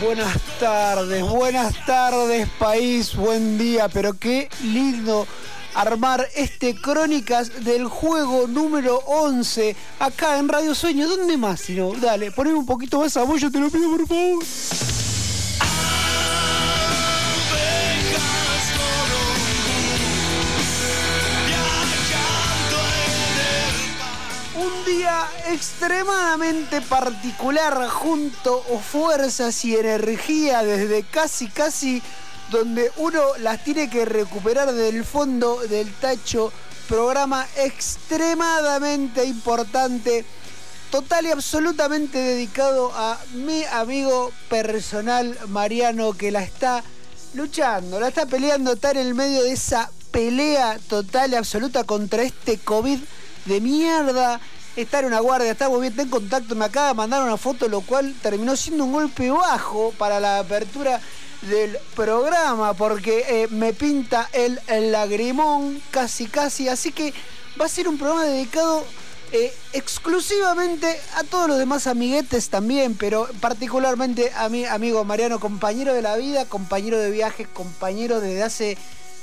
buenas tardes, buenas tardes país, buen día, pero qué lindo armar este Crónicas del juego número 11 acá en Radio Sueño. ¿Dónde más? Si no, dale, poneme un poquito más a vos, yo te lo pido por favor. Extremadamente particular junto o fuerzas y energía desde casi casi donde uno las tiene que recuperar del fondo del tacho. Programa extremadamente importante, total y absolutamente dedicado a mi amigo personal Mariano que la está luchando, la está peleando, está en el medio de esa pelea total y absoluta contra este COVID de mierda. Está en una guardia, está muy bien, está en contacto, me acaba de mandar una foto, lo cual terminó siendo un golpe bajo para la apertura del programa, porque eh, me pinta el, el lagrimón casi casi, así que va a ser un programa dedicado eh, exclusivamente a todos los demás amiguetes también, pero particularmente a mi amigo Mariano, compañero de la vida, compañero de viajes, compañero desde hace,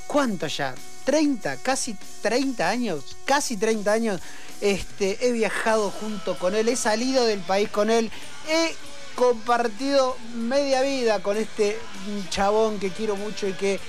¿cuánto ya? 30, casi 30 años, casi 30 años. Este, he viajado junto con él, he salido del país con él, he compartido media vida con este chabón que quiero mucho y que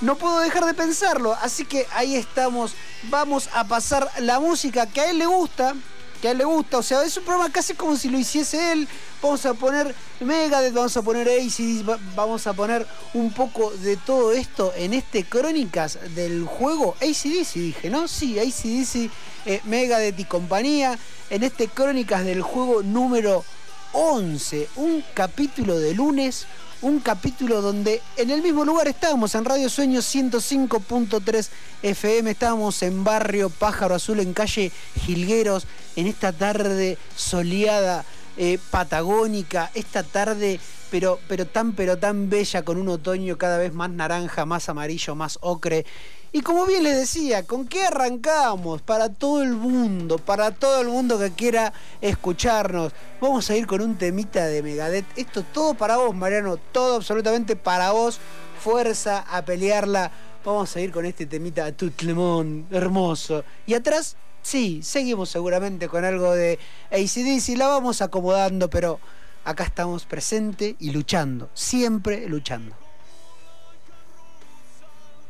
no puedo dejar de pensarlo. Así que ahí estamos. Vamos a pasar la música que a él le gusta. Que a él le gusta. O sea, es un programa casi como si lo hiciese él. Vamos a poner Megadeth, vamos a poner ACD, vamos a poner un poco de todo esto en este Crónicas del juego. ACDC dije, ¿no? Sí, ACDC, eh, Megadeth y compañía. En este Crónicas del juego número 11. Un capítulo de lunes un capítulo donde en el mismo lugar estábamos, en Radio Sueño 105.3 FM, estábamos en Barrio Pájaro Azul, en calle Gilgueros, en esta tarde soleada, eh, patagónica, esta tarde pero, pero tan, pero tan bella, con un otoño cada vez más naranja, más amarillo, más ocre. Y como bien les decía, ¿con qué arrancamos? Para todo el mundo, para todo el mundo que quiera escucharnos. Vamos a ir con un temita de Megadeth. Esto todo para vos, Mariano, todo absolutamente para vos. Fuerza a pelearla. Vamos a ir con este temita Tutlemón, hermoso. Y atrás, sí, seguimos seguramente con algo de ACDC. La vamos acomodando, pero acá estamos presente y luchando, siempre luchando.